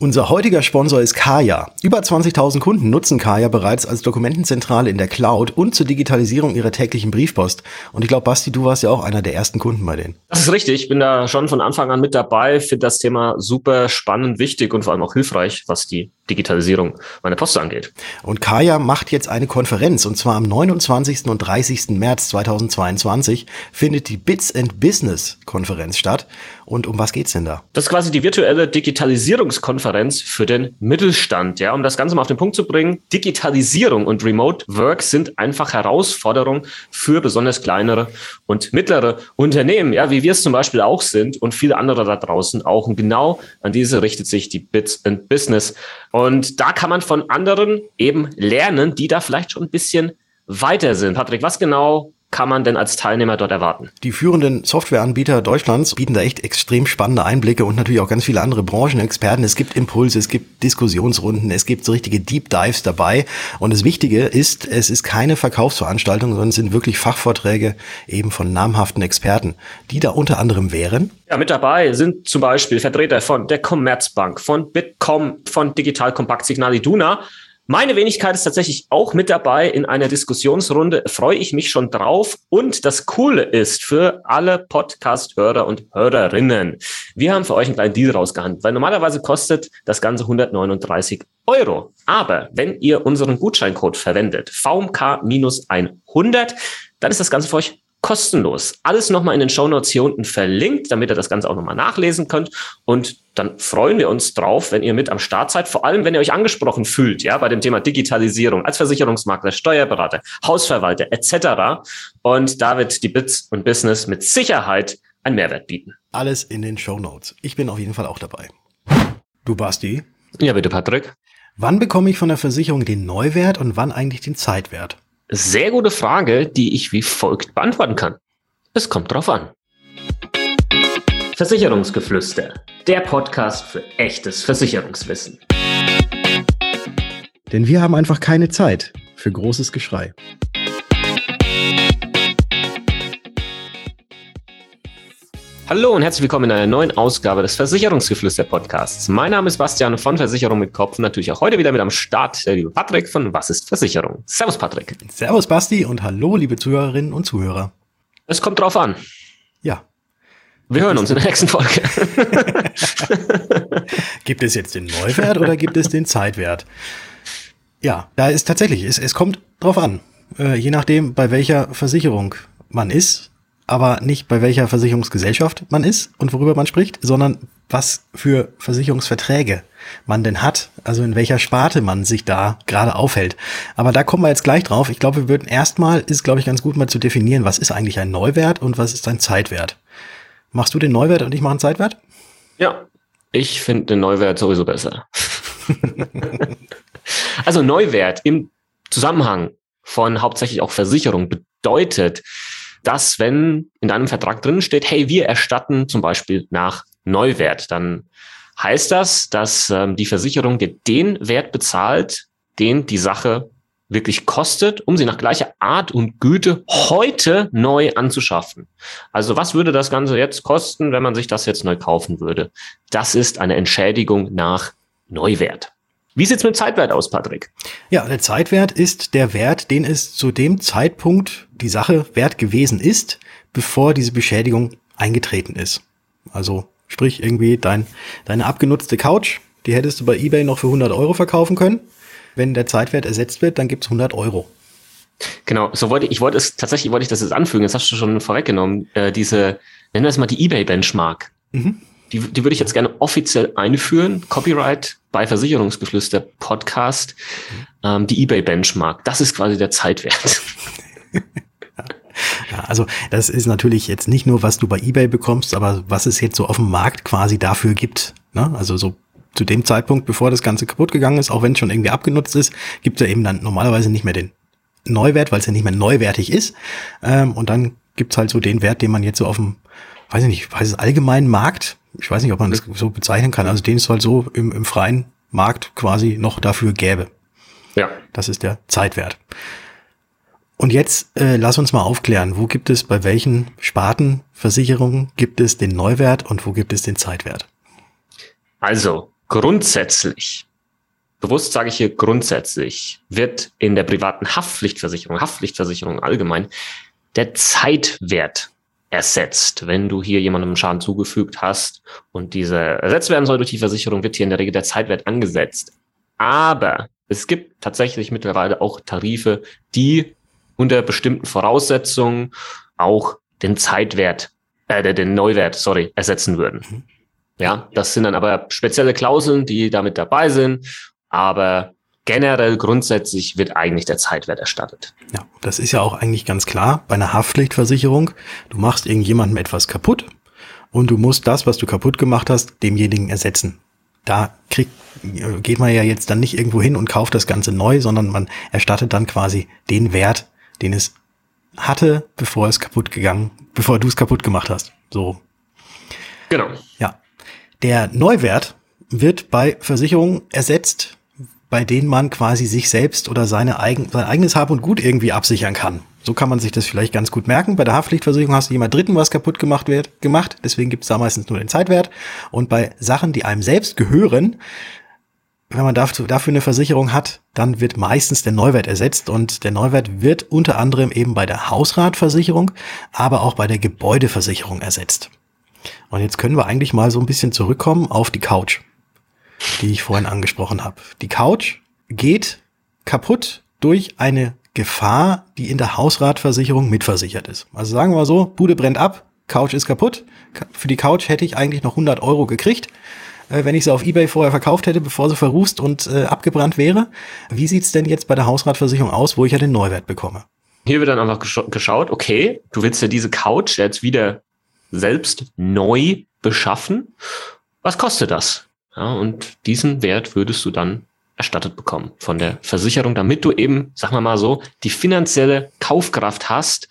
Unser heutiger Sponsor ist Kaya. Über 20.000 Kunden nutzen Kaya bereits als Dokumentenzentrale in der Cloud und zur Digitalisierung ihrer täglichen Briefpost. Und ich glaube, Basti, du warst ja auch einer der ersten Kunden bei denen. Das ist richtig. Ich bin da schon von Anfang an mit dabei, finde das Thema super spannend, wichtig und vor allem auch hilfreich, was die Digitalisierung meiner Post angeht. Und Kaya macht jetzt eine Konferenz und zwar am 29. und 30. März 2022 findet die Bits and Business Konferenz statt. Und um was geht's denn da? Das ist quasi die virtuelle Digitalisierungskonferenz für den Mittelstand. Ja, um das Ganze mal auf den Punkt zu bringen. Digitalisierung und Remote Work sind einfach Herausforderungen für besonders kleinere und mittlere Unternehmen, ja, wie wir es zum Beispiel auch sind und viele andere da draußen auch. Und genau an diese richtet sich die Bits and Business. Und da kann man von anderen eben lernen, die da vielleicht schon ein bisschen weiter sind. Patrick, was genau kann man denn als Teilnehmer dort erwarten? Die führenden Softwareanbieter Deutschlands bieten da echt extrem spannende Einblicke und natürlich auch ganz viele andere Branchenexperten. Es gibt Impulse, es gibt Diskussionsrunden, es gibt so richtige Deep Dives dabei. Und das Wichtige ist, es ist keine Verkaufsveranstaltung, sondern es sind wirklich Fachvorträge eben von namhaften Experten, die da unter anderem wären. Ja, mit dabei sind zum Beispiel Vertreter von der Commerzbank, von Bitkom, von Digital Kompakt Signal Iduna meine Wenigkeit ist tatsächlich auch mit dabei in einer Diskussionsrunde. Freue ich mich schon drauf. Und das Coole ist für alle Podcast-Hörer und Hörerinnen. Wir haben für euch einen kleinen Deal rausgehandelt, weil normalerweise kostet das Ganze 139 Euro. Aber wenn ihr unseren Gutscheincode verwendet, VMK-100, dann ist das Ganze für euch kostenlos. Alles nochmal in den Shownotes hier unten verlinkt, damit ihr das Ganze auch nochmal nachlesen könnt. Und dann freuen wir uns drauf, wenn ihr mit am Start seid, vor allem wenn ihr euch angesprochen fühlt, ja, bei dem Thema Digitalisierung als Versicherungsmakler, Steuerberater, Hausverwalter etc. Und da wird die Bits und Business mit Sicherheit einen Mehrwert bieten. Alles in den Shownotes. Ich bin auf jeden Fall auch dabei. Du Basti? Ja, bitte, Patrick. Wann bekomme ich von der Versicherung den Neuwert und wann eigentlich den Zeitwert? Sehr gute Frage, die ich wie folgt beantworten kann. Es kommt drauf an. Versicherungsgeflüster, der Podcast für echtes Versicherungswissen. Denn wir haben einfach keine Zeit für großes Geschrei. Hallo und herzlich willkommen in einer neuen Ausgabe des Versicherungsgeflüster Podcasts. Mein Name ist Bastian von Versicherung mit Kopf und natürlich auch heute wieder mit am Start der liebe Patrick von Was ist Versicherung? Servus Patrick. Servus Basti und hallo liebe Zuhörerinnen und Zuhörer. Es kommt drauf an. Ja. Wir hören uns in der nächsten Folge. gibt es jetzt den Neuwert oder gibt es den Zeitwert? Ja, da ist tatsächlich, es, es kommt drauf an. Äh, je nachdem, bei welcher Versicherung man ist, aber nicht bei welcher Versicherungsgesellschaft man ist und worüber man spricht, sondern was für Versicherungsverträge man denn hat, also in welcher Sparte man sich da gerade aufhält. Aber da kommen wir jetzt gleich drauf. Ich glaube, wir würden erstmal, ist glaube ich ganz gut mal zu definieren, was ist eigentlich ein Neuwert und was ist ein Zeitwert. Machst du den Neuwert und ich mache einen Zeitwert? Ja, ich finde den Neuwert sowieso besser. also Neuwert im Zusammenhang von hauptsächlich auch Versicherung bedeutet, dass wenn in deinem Vertrag drin steht, hey, wir erstatten zum Beispiel nach Neuwert, dann heißt das, dass ähm, die Versicherung dir den Wert bezahlt, den die Sache wirklich kostet, um sie nach gleicher Art und Güte heute neu anzuschaffen. Also was würde das Ganze jetzt kosten, wenn man sich das jetzt neu kaufen würde? Das ist eine Entschädigung nach Neuwert. Wie sieht's mit dem Zeitwert aus, Patrick? Ja, der Zeitwert ist der Wert, den es zu dem Zeitpunkt die Sache wert gewesen ist, bevor diese Beschädigung eingetreten ist. Also sprich irgendwie dein, deine abgenutzte Couch, die hättest du bei eBay noch für 100 Euro verkaufen können. Wenn der Zeitwert ersetzt wird, dann gibt's 100 Euro. Genau, so wollte ich, ich wollte es tatsächlich wollte ich das jetzt anfügen. Das hast du schon vorweggenommen. Äh, diese, nennen wir es mal die eBay Benchmark. Mhm. Die, die würde ich jetzt gerne offiziell einführen. Copyright bei Versicherungsgeflüster Podcast. Ähm, die eBay Benchmark. Das ist quasi der Zeitwert. Ja, also das ist natürlich jetzt nicht nur, was du bei eBay bekommst, aber was es jetzt so auf dem Markt quasi dafür gibt. Ne? Also so zu dem Zeitpunkt, bevor das Ganze kaputt gegangen ist, auch wenn es schon irgendwie abgenutzt ist, gibt es ja eben dann normalerweise nicht mehr den Neuwert, weil es ja nicht mehr neuwertig ist. Ähm, und dann gibt's halt so den Wert, den man jetzt so auf dem, weiß ich nicht, weiß es allgemeinen Markt, ich weiß nicht, ob man das so bezeichnen kann, also den es halt so im, im freien Markt quasi noch dafür gäbe. Ja. Das ist der Zeitwert. Und jetzt äh, lass uns mal aufklären, wo gibt es bei welchen Spartenversicherungen gibt es den Neuwert und wo gibt es den Zeitwert? Also, grundsätzlich, bewusst sage ich hier grundsätzlich, wird in der privaten Haftpflichtversicherung, Haftpflichtversicherung allgemein, der Zeitwert ersetzt. Wenn du hier jemandem Schaden zugefügt hast und diese ersetzt werden soll durch die Versicherung, wird hier in der Regel der Zeitwert angesetzt. Aber es gibt tatsächlich mittlerweile auch Tarife, die unter bestimmten Voraussetzungen auch den Zeitwert, äh, den Neuwert, sorry, ersetzen würden. Mhm. Ja, das sind dann aber spezielle Klauseln, die damit dabei sind. Aber generell grundsätzlich wird eigentlich der Zeitwert erstattet. Ja, das ist ja auch eigentlich ganz klar bei einer Haftpflichtversicherung. Du machst irgendjemandem etwas kaputt und du musst das, was du kaputt gemacht hast, demjenigen ersetzen. Da kriegt, geht man ja jetzt dann nicht irgendwo hin und kauft das Ganze neu, sondern man erstattet dann quasi den Wert, den es hatte, bevor es kaputt gegangen, bevor du es kaputt gemacht hast. So. Genau. Ja. Der Neuwert wird bei Versicherungen ersetzt bei denen man quasi sich selbst oder seine eigen, sein eigenes Hab und Gut irgendwie absichern kann. So kann man sich das vielleicht ganz gut merken. Bei der Haftpflichtversicherung hast du jemand Dritten was kaputt gemacht wird, gemacht. Deswegen gibt es da meistens nur den Zeitwert. Und bei Sachen, die einem selbst gehören, wenn man dafür, eine Versicherung hat, dann wird meistens der Neuwert ersetzt. Und der Neuwert wird unter anderem eben bei der Hausratversicherung, aber auch bei der Gebäudeversicherung ersetzt. Und jetzt können wir eigentlich mal so ein bisschen zurückkommen auf die Couch die ich vorhin angesprochen habe. Die Couch geht kaputt durch eine Gefahr, die in der Hausratversicherung mitversichert ist. Also sagen wir mal so, Bude brennt ab, Couch ist kaputt. Für die Couch hätte ich eigentlich noch 100 Euro gekriegt, äh, wenn ich sie auf Ebay vorher verkauft hätte, bevor sie verrußt und äh, abgebrannt wäre. Wie sieht's denn jetzt bei der Hausratversicherung aus, wo ich ja den Neuwert bekomme? Hier wird dann einfach geschaut, okay, du willst ja diese Couch jetzt wieder selbst neu beschaffen. Was kostet das? Ja, und diesen Wert würdest du dann erstattet bekommen von der Versicherung, damit du eben, sag mal mal so, die finanzielle Kaufkraft hast,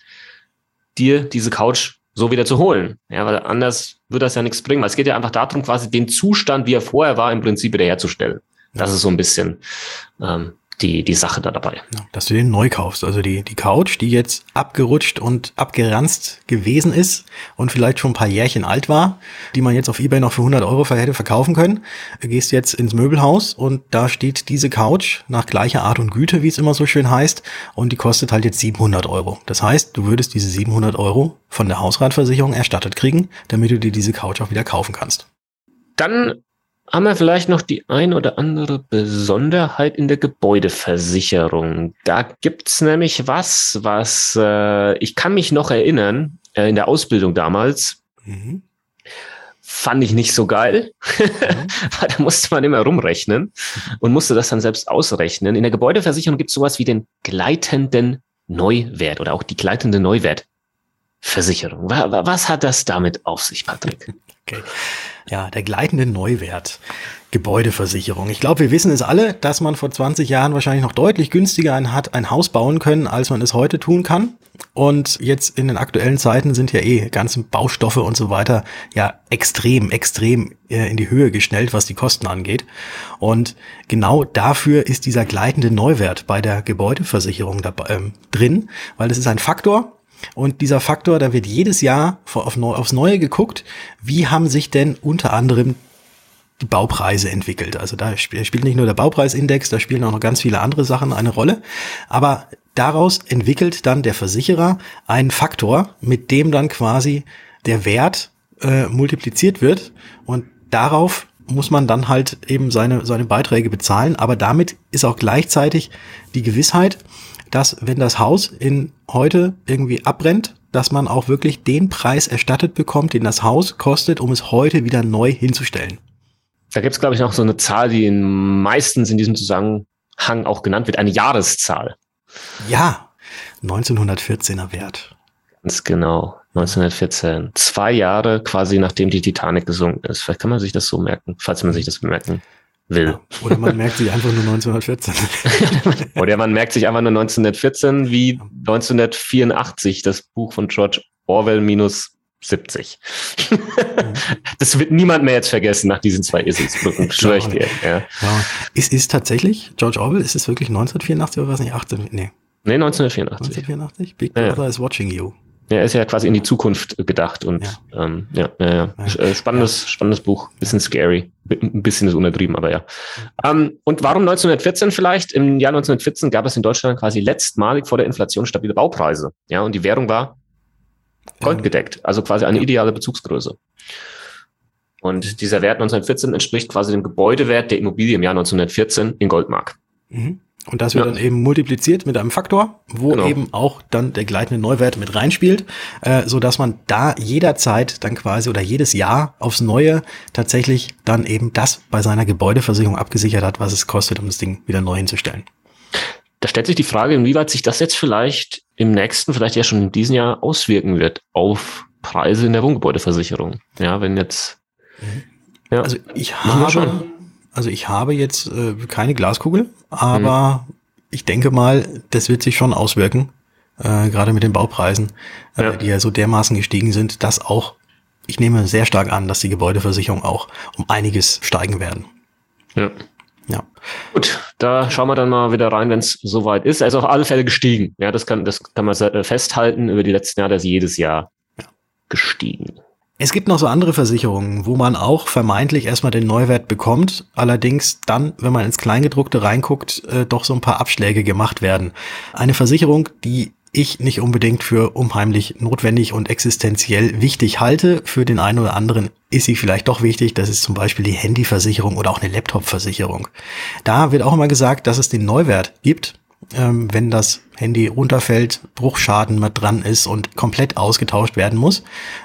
dir diese Couch so wieder zu holen. Ja, weil anders würde das ja nichts bringen. Weil es geht ja einfach darum, quasi den Zustand, wie er vorher war, im Prinzip wiederherzustellen. Das ist so ein bisschen ähm, die, die Sache da dabei. Dass du den neu kaufst. Also die, die Couch, die jetzt abgerutscht und abgeranzt gewesen ist und vielleicht schon ein paar Jährchen alt war, die man jetzt auf Ebay noch für 100 Euro hätte verkaufen können, gehst jetzt ins Möbelhaus und da steht diese Couch nach gleicher Art und Güte, wie es immer so schön heißt, und die kostet halt jetzt 700 Euro. Das heißt, du würdest diese 700 Euro von der Hausratversicherung erstattet kriegen, damit du dir diese Couch auch wieder kaufen kannst. Dann haben wir vielleicht noch die ein oder andere Besonderheit in der Gebäudeversicherung. Da gibt's nämlich was, was äh, ich kann mich noch erinnern, äh, in der Ausbildung damals. Mhm. Fand ich nicht so geil, mhm. weil da musste man immer rumrechnen und musste das dann selbst ausrechnen. In der Gebäudeversicherung gibt's sowas wie den gleitenden Neuwert oder auch die gleitende Neuwertversicherung. Was hat das damit auf sich, Patrick? Okay. Ja, der gleitende Neuwert. Gebäudeversicherung. Ich glaube, wir wissen es alle, dass man vor 20 Jahren wahrscheinlich noch deutlich günstiger ein, hat ein Haus bauen können, als man es heute tun kann. Und jetzt in den aktuellen Zeiten sind ja eh ganzen Baustoffe und so weiter ja extrem, extrem äh, in die Höhe geschnellt, was die Kosten angeht. Und genau dafür ist dieser gleitende Neuwert bei der Gebäudeversicherung dabei, ähm, drin, weil das ist ein Faktor, und dieser Faktor, da wird jedes Jahr aufs Neue geguckt, wie haben sich denn unter anderem die Baupreise entwickelt. Also da spielt nicht nur der Baupreisindex, da spielen auch noch ganz viele andere Sachen eine Rolle. Aber daraus entwickelt dann der Versicherer einen Faktor, mit dem dann quasi der Wert äh, multipliziert wird. Und darauf muss man dann halt eben seine, seine Beiträge bezahlen. Aber damit ist auch gleichzeitig die Gewissheit, dass wenn das Haus in heute irgendwie abbrennt, dass man auch wirklich den Preis erstattet bekommt, den das Haus kostet, um es heute wieder neu hinzustellen. Da gibt es, glaube ich, noch so eine Zahl, die in meistens in diesem Zusammenhang auch genannt wird, eine Jahreszahl. Ja, 1914er Wert. Ganz genau, 1914. Zwei Jahre quasi nachdem die Titanic gesunken ist. Vielleicht kann man sich das so merken, falls man sich das merken will. Oder man merkt sich einfach nur 1914. Oder man merkt sich einfach nur 1914 wie 1984, das Buch von George Orwell minus 70. das wird niemand mehr jetzt vergessen nach diesen zwei Eselsbrücken, schwöre ich dir. Ja. Ja. Ist, ist tatsächlich, George Orwell, ist es wirklich 1984 oder was nicht? 18? Nee. Nee, 1984. 1984? Big Brother ja. is watching you. Er ist ja quasi in die Zukunft gedacht und ja, ähm, ja, ja, ja. Äh, spannendes, spannendes Buch, bisschen scary, ein bisschen ist untertrieben, aber ja. Ähm, und warum 1914 vielleicht? Im Jahr 1914 gab es in Deutschland quasi letztmalig vor der Inflation stabile Baupreise, ja, und die Währung war goldgedeckt, also quasi eine ideale Bezugsgröße. Und dieser Wert 1914 entspricht quasi dem Gebäudewert der Immobilie im Jahr 1914 in Goldmark. Mhm. Und das wird ja. dann eben multipliziert mit einem Faktor, wo genau. eben auch dann der gleitende Neuwert mit reinspielt, äh, so dass man da jederzeit dann quasi oder jedes Jahr aufs Neue tatsächlich dann eben das bei seiner Gebäudeversicherung abgesichert hat, was es kostet, um das Ding wieder neu hinzustellen. Da stellt sich die Frage, inwieweit sich das jetzt vielleicht im nächsten, vielleicht ja schon in diesem Jahr auswirken wird auf Preise in der Wohngebäudeversicherung. Ja, wenn jetzt. Mhm. Ja, also ich habe, also ich habe jetzt äh, keine Glaskugel, aber mhm. ich denke mal, das wird sich schon auswirken, äh, gerade mit den Baupreisen, äh, ja. die ja so dermaßen gestiegen sind, dass auch, ich nehme sehr stark an, dass die Gebäudeversicherung auch um einiges steigen werden. Ja. Ja. Gut, da schauen wir dann mal wieder rein, wenn es soweit ist. Er ist auf alle Fälle gestiegen. Ja, das kann, das kann man äh, festhalten. Über die letzten Jahre ist jedes Jahr ja. gestiegen. Es gibt noch so andere Versicherungen, wo man auch vermeintlich erstmal den Neuwert bekommt, allerdings dann, wenn man ins Kleingedruckte reinguckt, äh, doch so ein paar Abschläge gemacht werden. Eine Versicherung, die ich nicht unbedingt für unheimlich notwendig und existenziell wichtig halte. Für den einen oder anderen ist sie vielleicht doch wichtig. Das ist zum Beispiel die Handyversicherung oder auch eine Laptopversicherung. Da wird auch immer gesagt, dass es den Neuwert gibt ähm, wenn das Handy runterfällt, Bruchschaden mit dran ist und komplett ausgetauscht werden muss.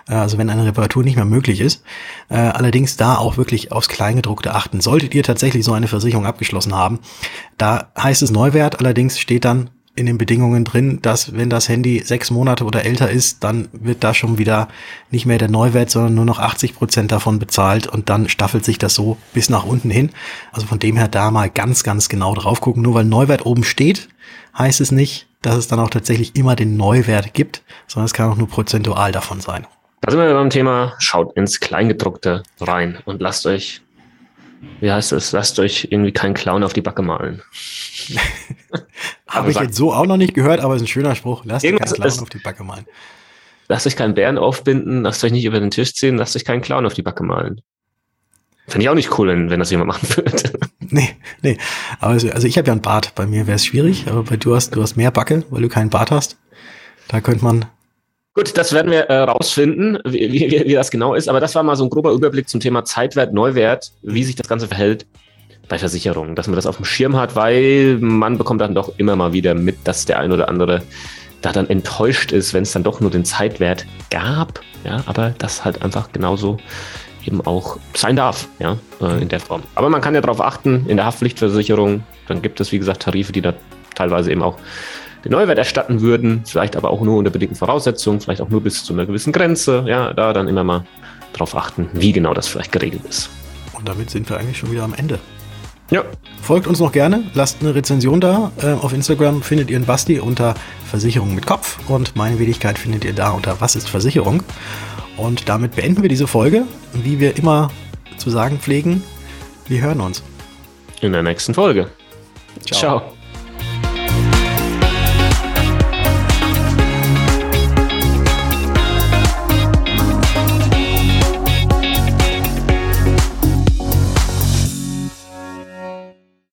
Äh, also wenn eine Reparatur nicht mehr möglich ist. Äh, allerdings da auch wirklich aufs Kleingedruckte achten. Solltet ihr tatsächlich so eine Versicherung abgeschlossen haben, da heißt es Neuwert, allerdings steht dann in den Bedingungen drin, dass wenn das Handy sechs Monate oder älter ist, dann wird da schon wieder nicht mehr der Neuwert, sondern nur noch 80 Prozent davon bezahlt und dann staffelt sich das so bis nach unten hin. Also von dem her da mal ganz, ganz genau drauf gucken. Nur weil Neuwert oben steht, heißt es nicht, dass es dann auch tatsächlich immer den Neuwert gibt, sondern es kann auch nur prozentual davon sein. Da sind wir beim Thema, schaut ins Kleingedruckte rein und lasst euch, wie heißt es, lasst euch irgendwie keinen Clown auf die Backe malen. Habe ich jetzt so auch noch nicht gehört, aber ist ein schöner Spruch. Lasst euch keinen Clown auf die Backe malen. Lasst euch keinen Bären aufbinden, lasst euch nicht über den Tisch ziehen, lasst euch keinen Clown auf die Backe malen. Finde ich auch nicht cool, wenn, wenn das jemand machen würde. Nee, nee. Aber also, also ich habe ja einen Bart. Bei mir wäre es schwierig, aber bei du hast, du hast mehr Backe, weil du keinen Bart hast. Da könnte man. Gut, das werden wir äh, rausfinden, wie, wie, wie das genau ist. Aber das war mal so ein grober Überblick zum Thema Zeitwert, Neuwert, wie sich das Ganze verhält bei Versicherungen, dass man das auf dem Schirm hat, weil man bekommt dann doch immer mal wieder mit, dass der ein oder andere da dann enttäuscht ist, wenn es dann doch nur den Zeitwert gab. Ja, aber das halt einfach genauso eben auch sein darf, ja, äh, in der Form. Aber man kann ja darauf achten, in der Haftpflichtversicherung, dann gibt es, wie gesagt, Tarife, die da teilweise eben auch den Neuwert erstatten würden, vielleicht aber auch nur unter bedingten Voraussetzungen, vielleicht auch nur bis zu einer gewissen Grenze, ja, da dann immer mal darauf achten, wie genau das vielleicht geregelt ist. Und damit sind wir eigentlich schon wieder am Ende. Ja. Folgt uns noch gerne, lasst eine Rezension da. Äh, auf Instagram findet ihr einen Basti unter Versicherung mit Kopf und meine Wenigkeit findet ihr da unter Was ist Versicherung. Und damit beenden wir diese Folge. Wie wir immer zu sagen pflegen, wir hören uns. In der nächsten Folge. Ciao. Ciao.